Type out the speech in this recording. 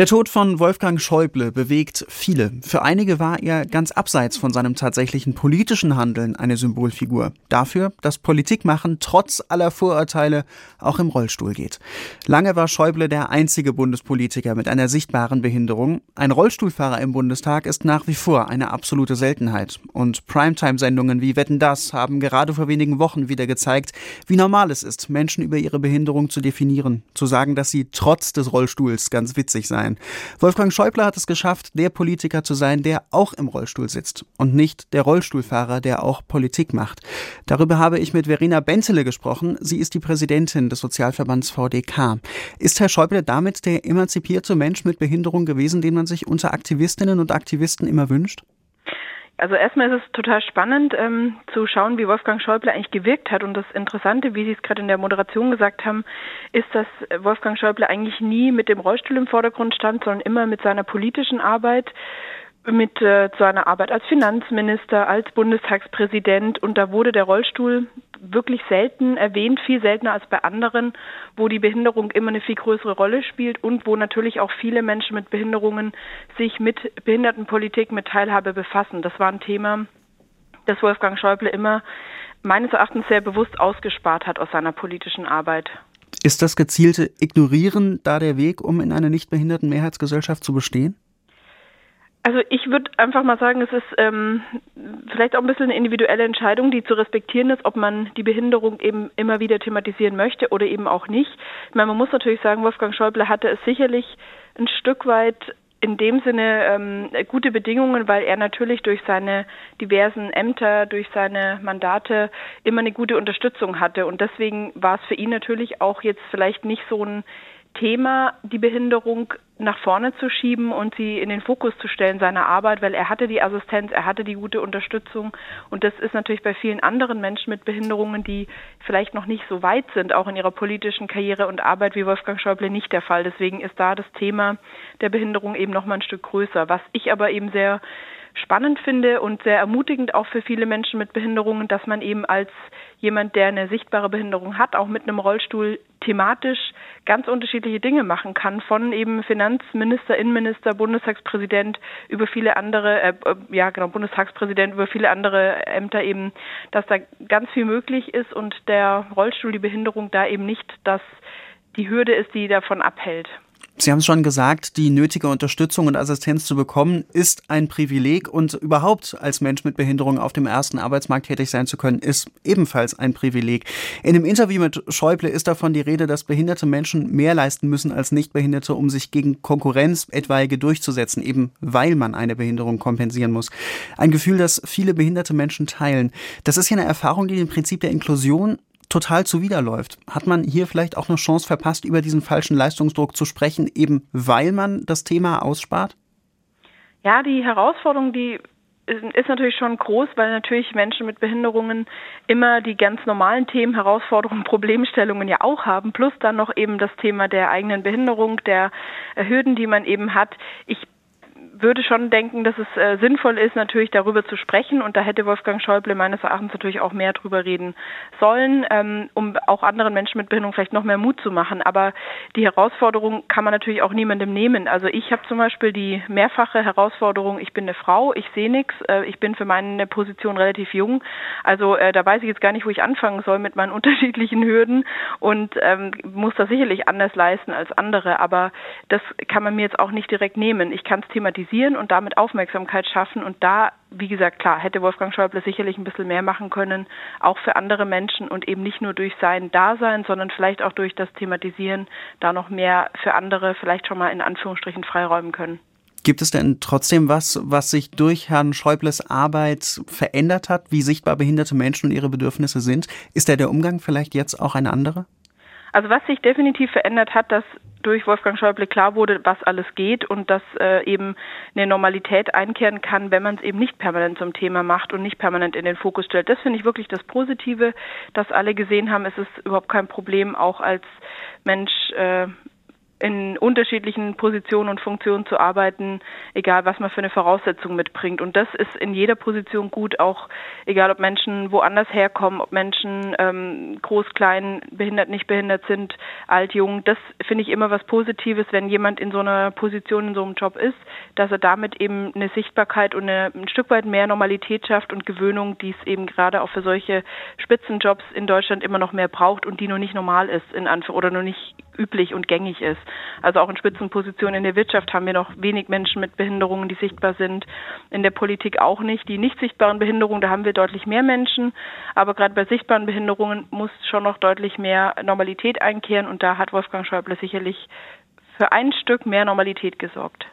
Der Tod von Wolfgang Schäuble bewegt viele. Für einige war er ganz abseits von seinem tatsächlichen politischen Handeln eine Symbolfigur. Dafür, dass Politikmachen trotz aller Vorurteile auch im Rollstuhl geht. Lange war Schäuble der einzige Bundespolitiker mit einer sichtbaren Behinderung. Ein Rollstuhlfahrer im Bundestag ist nach wie vor eine absolute Seltenheit. Und Primetime-Sendungen wie Wetten das haben gerade vor wenigen Wochen wieder gezeigt, wie normal es ist, Menschen über ihre Behinderung zu definieren, zu sagen, dass sie trotz des Rollstuhls ganz witzig seien sein. Wolfgang Schäuble hat es geschafft, der Politiker zu sein, der auch im Rollstuhl sitzt und nicht der Rollstuhlfahrer, der auch Politik macht. Darüber habe ich mit Verena Benzele gesprochen. Sie ist die Präsidentin des Sozialverbands VDK. Ist Herr Schäuble damit der emanzipierte Mensch mit Behinderung gewesen, den man sich unter Aktivistinnen und Aktivisten immer wünscht? Also erstmal ist es total spannend ähm, zu schauen, wie Wolfgang Schäuble eigentlich gewirkt hat. Und das Interessante, wie Sie es gerade in der Moderation gesagt haben, ist, dass Wolfgang Schäuble eigentlich nie mit dem Rollstuhl im Vordergrund stand, sondern immer mit seiner politischen Arbeit mit äh, zu einer Arbeit als Finanzminister, als Bundestagspräsident und da wurde der Rollstuhl wirklich selten erwähnt, viel seltener als bei anderen, wo die Behinderung immer eine viel größere Rolle spielt und wo natürlich auch viele Menschen mit Behinderungen sich mit Behindertenpolitik, mit Teilhabe befassen. Das war ein Thema, das Wolfgang Schäuble immer meines Erachtens sehr bewusst ausgespart hat aus seiner politischen Arbeit. Ist das gezielte Ignorieren da der Weg, um in einer nicht behinderten Mehrheitsgesellschaft zu bestehen? Also ich würde einfach mal sagen, es ist ähm, vielleicht auch ein bisschen eine individuelle Entscheidung, die zu respektieren ist, ob man die Behinderung eben immer wieder thematisieren möchte oder eben auch nicht. Ich meine, man muss natürlich sagen, Wolfgang Schäuble hatte es sicherlich ein Stück weit in dem Sinne ähm, gute Bedingungen, weil er natürlich durch seine diversen Ämter, durch seine Mandate immer eine gute Unterstützung hatte. Und deswegen war es für ihn natürlich auch jetzt vielleicht nicht so ein Thema, die Behinderung nach vorne zu schieben und sie in den Fokus zu stellen seiner Arbeit, weil er hatte die Assistenz, er hatte die gute Unterstützung und das ist natürlich bei vielen anderen Menschen mit Behinderungen, die vielleicht noch nicht so weit sind, auch in ihrer politischen Karriere und Arbeit wie Wolfgang Schäuble nicht der Fall. Deswegen ist da das Thema der Behinderung eben noch mal ein Stück größer. Was ich aber eben sehr spannend finde und sehr ermutigend auch für viele Menschen mit Behinderungen, dass man eben als jemand, der eine sichtbare Behinderung hat, auch mit einem Rollstuhl thematisch ganz unterschiedliche Dinge machen kann, von eben Finanzminister, Innenminister, Bundestagspräsident über viele andere, äh, äh, ja genau, Bundestagspräsident über viele andere Ämter eben, dass da ganz viel möglich ist und der Rollstuhl, die Behinderung da eben nicht das die Hürde ist, die davon abhält. Sie haben es schon gesagt, die nötige Unterstützung und Assistenz zu bekommen, ist ein Privileg und überhaupt als Mensch mit Behinderung auf dem ersten Arbeitsmarkt tätig sein zu können, ist ebenfalls ein Privileg. In dem Interview mit Schäuble ist davon die Rede, dass behinderte Menschen mehr leisten müssen als Nichtbehinderte, um sich gegen Konkurrenz etwaige durchzusetzen, eben weil man eine Behinderung kompensieren muss. Ein Gefühl, das viele behinderte Menschen teilen. Das ist ja eine Erfahrung, die dem Prinzip der Inklusion total zuwiderläuft. Hat man hier vielleicht auch eine Chance verpasst, über diesen falschen Leistungsdruck zu sprechen, eben weil man das Thema ausspart? Ja, die Herausforderung, die ist natürlich schon groß, weil natürlich Menschen mit Behinderungen immer die ganz normalen Themen, Herausforderungen, Problemstellungen ja auch haben, plus dann noch eben das Thema der eigenen Behinderung, der Hürden, die man eben hat. Ich würde schon denken, dass es äh, sinnvoll ist, natürlich darüber zu sprechen. Und da hätte Wolfgang Schäuble meines Erachtens natürlich auch mehr drüber reden sollen, ähm, um auch anderen Menschen mit Behinderung vielleicht noch mehr Mut zu machen. Aber die Herausforderung kann man natürlich auch niemandem nehmen. Also ich habe zum Beispiel die mehrfache Herausforderung, ich bin eine Frau, ich sehe nichts, äh, ich bin für meine Position relativ jung. Also äh, da weiß ich jetzt gar nicht, wo ich anfangen soll mit meinen unterschiedlichen Hürden und ähm, muss das sicherlich anders leisten als andere. Aber das kann man mir jetzt auch nicht direkt nehmen. Ich kann es thematisieren sensibilisieren und damit Aufmerksamkeit schaffen. Und da, wie gesagt, klar, hätte Wolfgang Schäuble sicherlich ein bisschen mehr machen können, auch für andere Menschen und eben nicht nur durch sein Dasein, sondern vielleicht auch durch das Thematisieren da noch mehr für andere vielleicht schon mal in Anführungsstrichen freiräumen können. Gibt es denn trotzdem was, was sich durch Herrn Schäubles Arbeit verändert hat, wie sichtbar behinderte Menschen und ihre Bedürfnisse sind? Ist da der Umgang vielleicht jetzt auch ein anderer? Also was sich definitiv verändert hat, dass durch Wolfgang Schäuble klar wurde, was alles geht und dass äh, eben eine Normalität einkehren kann, wenn man es eben nicht permanent zum Thema macht und nicht permanent in den Fokus stellt. Das finde ich wirklich das Positive, dass alle gesehen haben, es ist überhaupt kein Problem, auch als Mensch äh, in unterschiedlichen Positionen und Funktionen zu arbeiten, egal was man für eine Voraussetzung mitbringt. Und das ist in jeder Position gut, auch egal ob Menschen woanders herkommen, ob Menschen ähm, groß, klein, behindert, nicht behindert sind, alt, jung. Das finde ich immer was Positives, wenn jemand in so einer Position, in so einem Job ist, dass er damit eben eine Sichtbarkeit und eine, ein Stück weit mehr Normalität schafft und Gewöhnung, die es eben gerade auch für solche Spitzenjobs in Deutschland immer noch mehr braucht und die nur nicht normal ist in Anführungszeichen oder nur nicht üblich und gängig ist. Also auch in Spitzenpositionen in der Wirtschaft haben wir noch wenig Menschen mit Behinderungen, die sichtbar sind. In der Politik auch nicht. Die nicht sichtbaren Behinderungen, da haben wir deutlich mehr Menschen. Aber gerade bei sichtbaren Behinderungen muss schon noch deutlich mehr Normalität einkehren. Und da hat Wolfgang Schäuble sicherlich für ein Stück mehr Normalität gesorgt.